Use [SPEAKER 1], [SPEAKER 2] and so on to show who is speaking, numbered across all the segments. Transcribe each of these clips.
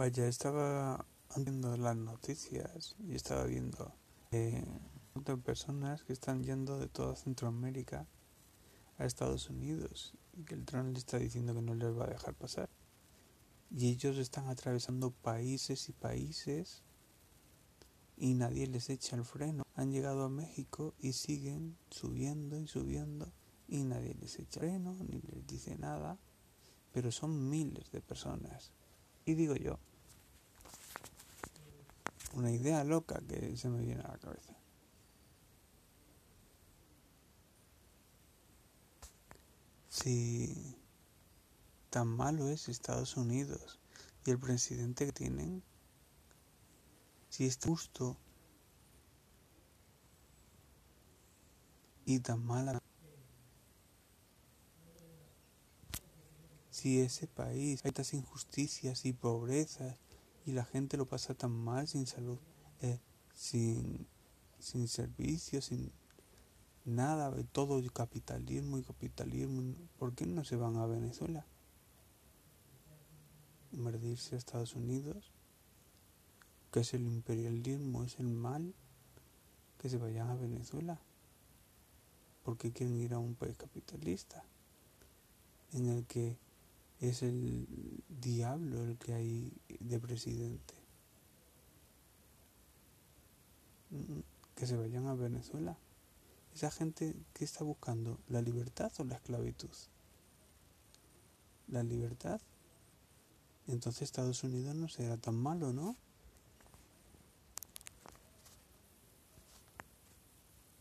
[SPEAKER 1] Vaya, estaba viendo las noticias y estaba viendo eh, de personas que están yendo de toda Centroamérica a Estados Unidos y que el Trump le está diciendo que no les va a dejar pasar. Y ellos están atravesando países y países y nadie les echa el freno. Han llegado a México y siguen subiendo y subiendo y nadie les echa el freno ni les dice nada. Pero son miles de personas. Y digo yo, una idea loca que se me viene a la cabeza. Si tan malo es Estados Unidos y el presidente que tienen, si es justo y tan mala, si ese país hay tantas injusticias y pobrezas y la gente lo pasa tan mal sin salud, eh, sin, sin servicios, sin nada, todo capitalismo y capitalismo, ¿por qué no se van a Venezuela? Invertirse a Estados Unidos, que es el imperialismo, es el mal, que se vayan a Venezuela. ¿Por qué quieren ir a un país capitalista? En el que es el diablo el que hay de presidente. Mm, que se vayan a Venezuela. Esa gente que está buscando la libertad o la esclavitud. La libertad. Entonces Estados Unidos no será tan malo, ¿no?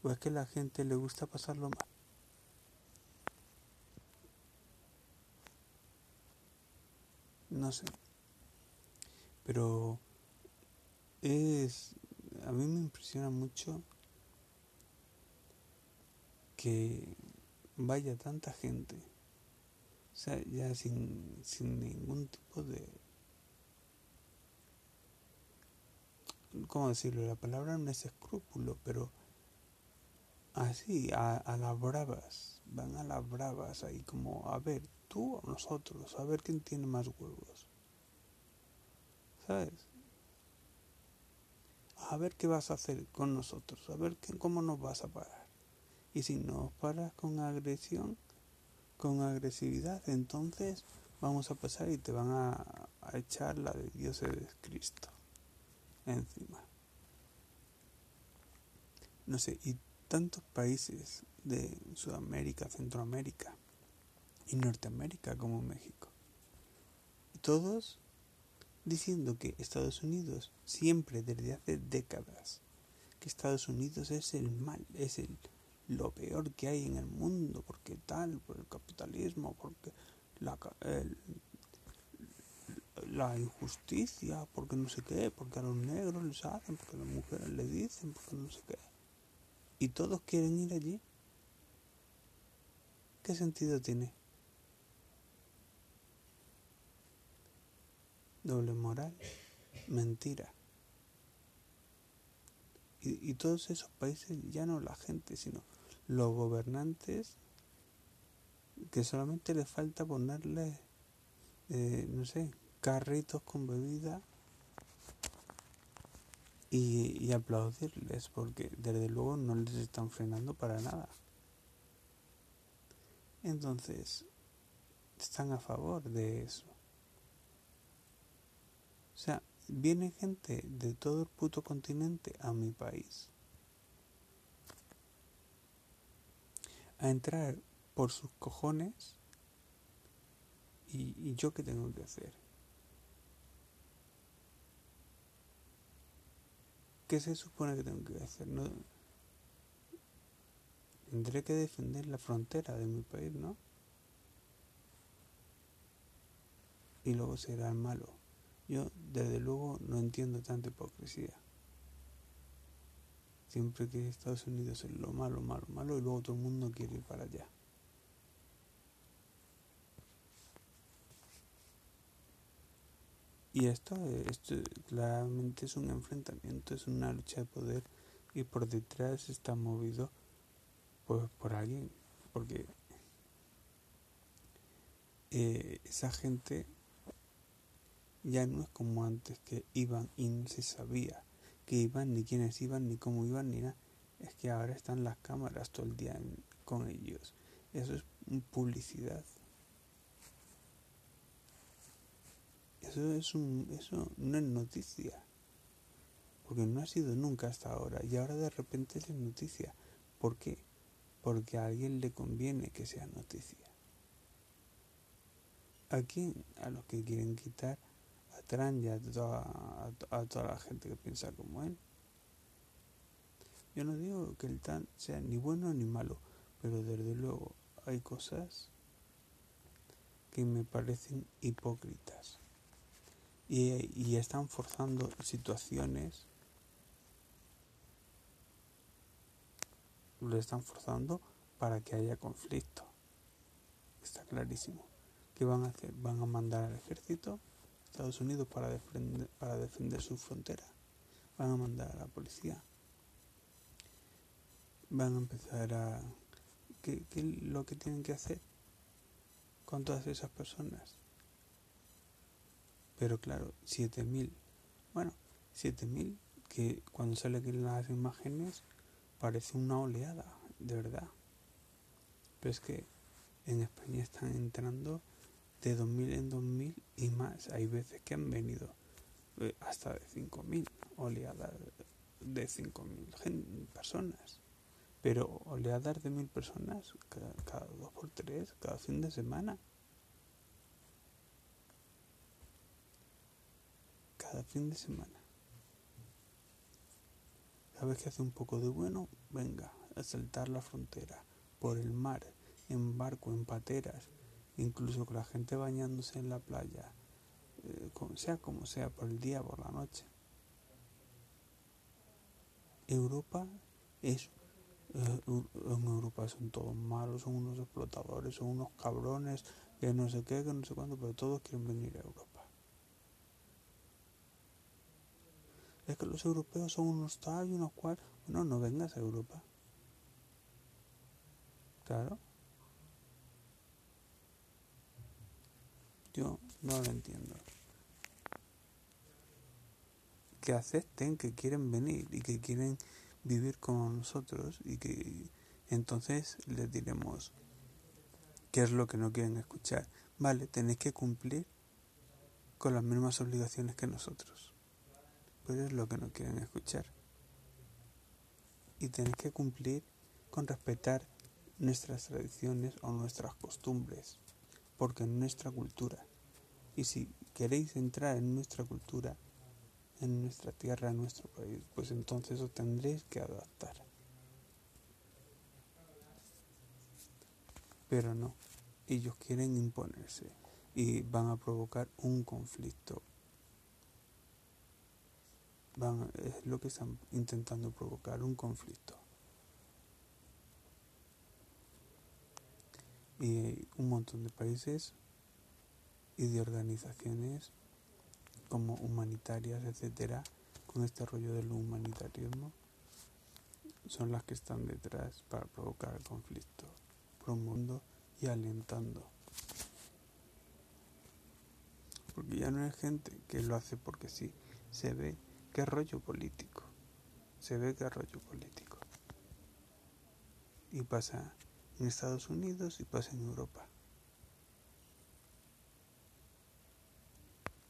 [SPEAKER 1] ¿O es que la gente le gusta pasarlo mal? No sé. Pero es, a mí me impresiona mucho que vaya tanta gente, o sea, ya sin, sin ningún tipo de... ¿Cómo decirlo? La palabra no es escrúpulo, pero así, a, a las bravas, van a las bravas ahí como, a ver, tú o nosotros, a ver quién tiene más huevos. ¿Sabes? A ver qué vas a hacer con nosotros, a ver cómo nos vas a parar. Y si nos paras con agresión, con agresividad, entonces vamos a pasar y te van a, echar la de Dios de Cristo encima. No sé, y tantos países de Sudamérica, Centroamérica, y Norteamérica como México. todos diciendo que Estados Unidos siempre desde hace décadas que Estados Unidos es el mal, es el lo peor que hay en el mundo, porque tal, por el capitalismo, porque la, la injusticia, porque no sé qué, porque a los negros les hacen, porque a las mujeres les dicen, porque no sé qué. Y todos quieren ir allí. ¿Qué sentido tiene? doble moral, mentira. Y, todos esos países, ya no la gente, sino los gobernantes, que solamente les falta ponerle, eh, no sé, carritos con bebida y, y aplaudirles, porque desde luego no les están frenando para nada. Entonces, están a favor de eso. O sea, viene gente de todo el puto continente a mi país a entrar por sus cojones y, yo qué tengo que hacer. ¿Qué se supone que tengo que hacer? No, tendré que defender la frontera de mi país, ¿no? Y luego será el malo. Yo, desde luego, no entiendo tanta hipocresía. Siempre que Estados Unidos es lo malo, malo, malo, y luego todo el mundo quiere ir para allá. Y esto, esto claramente es un enfrentamiento, es una lucha de poder y por detrás está movido por alguien, porque eh, esa gente ya no es como antes que iban y no se sabía que iban, ni quiénes iban, ni cómo iban, ni nada. Es que ahora están las cámaras todo el día con ellos. Eso es publicidad. Eso, es un, eso no es noticia. Porque no ha sido nunca hasta ahora. Y ahora de repente es noticia. ¿Por qué? Porque a alguien le conviene que sea noticia. ¿A quién? A los que quieren quitar a Trump y a toda, a toda la gente que piensa como él. Yo no digo que el TAN sea ni bueno ni malo, pero desde luego hay cosas que me parecen hipócritas y, están forzando situaciones, lo están forzando para que haya conflicto. Está clarísimo. ¿Qué van a hacer? Van a mandar al ejército Estados Unidos para defender, para defender su frontera. Van a mandar a la policía. Van a empezar a... ¿Qué, qué lo que tienen que hacer con todas esas personas? Pero claro, 7.000. Bueno, 7.000 que cuando salen las imágenes parece una oleada, de verdad. Pero es que en España están entrando de 2000 en 2000 y más. Hay veces que han venido eh, hasta de 5000 oleadas de 5000 personas. Pero oleadas de 1000 personas cada dos por tres, cada fin de semana. Cada fin de semana. Cada vez que hace un poco de bueno, venga a saltar la frontera por el mar, en barco, en pateras, incluso con la gente bañándose en la playa, eh, sea como sea, por el día, por la noche. Europa es eh, en Europa son todos malos, son unos explotadores, son unos cabrones, que no sé qué, que no sé cuándo, pero todos quieren venir a Europa. Es que los europeos son unos tal y unos cual. Bueno, no vengas a Europa. Claro. Yo no lo entiendo. Que acepten que quieren venir y que quieren vivir con nosotros y que entonces les diremos qué es lo que no quieren escuchar. Vale, tenéis que cumplir con las mismas obligaciones que nosotros lo que no quieren escuchar. Y tenéis que cumplir con respetar nuestras tradiciones o nuestras costumbres, porque es nuestra cultura. Y si queréis entrar en nuestra cultura, en nuestra tierra, en nuestro país, pues entonces os tendréis que adaptar. Pero no, ellos quieren imponerse y van a provocar un conflicto es lo que están intentando provocar, un conflicto. Y un montón de países y de organizaciones como humanitarias, etcétera, con este rollo del humanitarismo, son las que están detrás para provocar el conflicto, promoviendo y alentando. Porque ya no es gente que lo hace porque sí, se ve qué rollo político. Se ve que rollo político. Y pasa en Estados Unidos y pasa en Europa.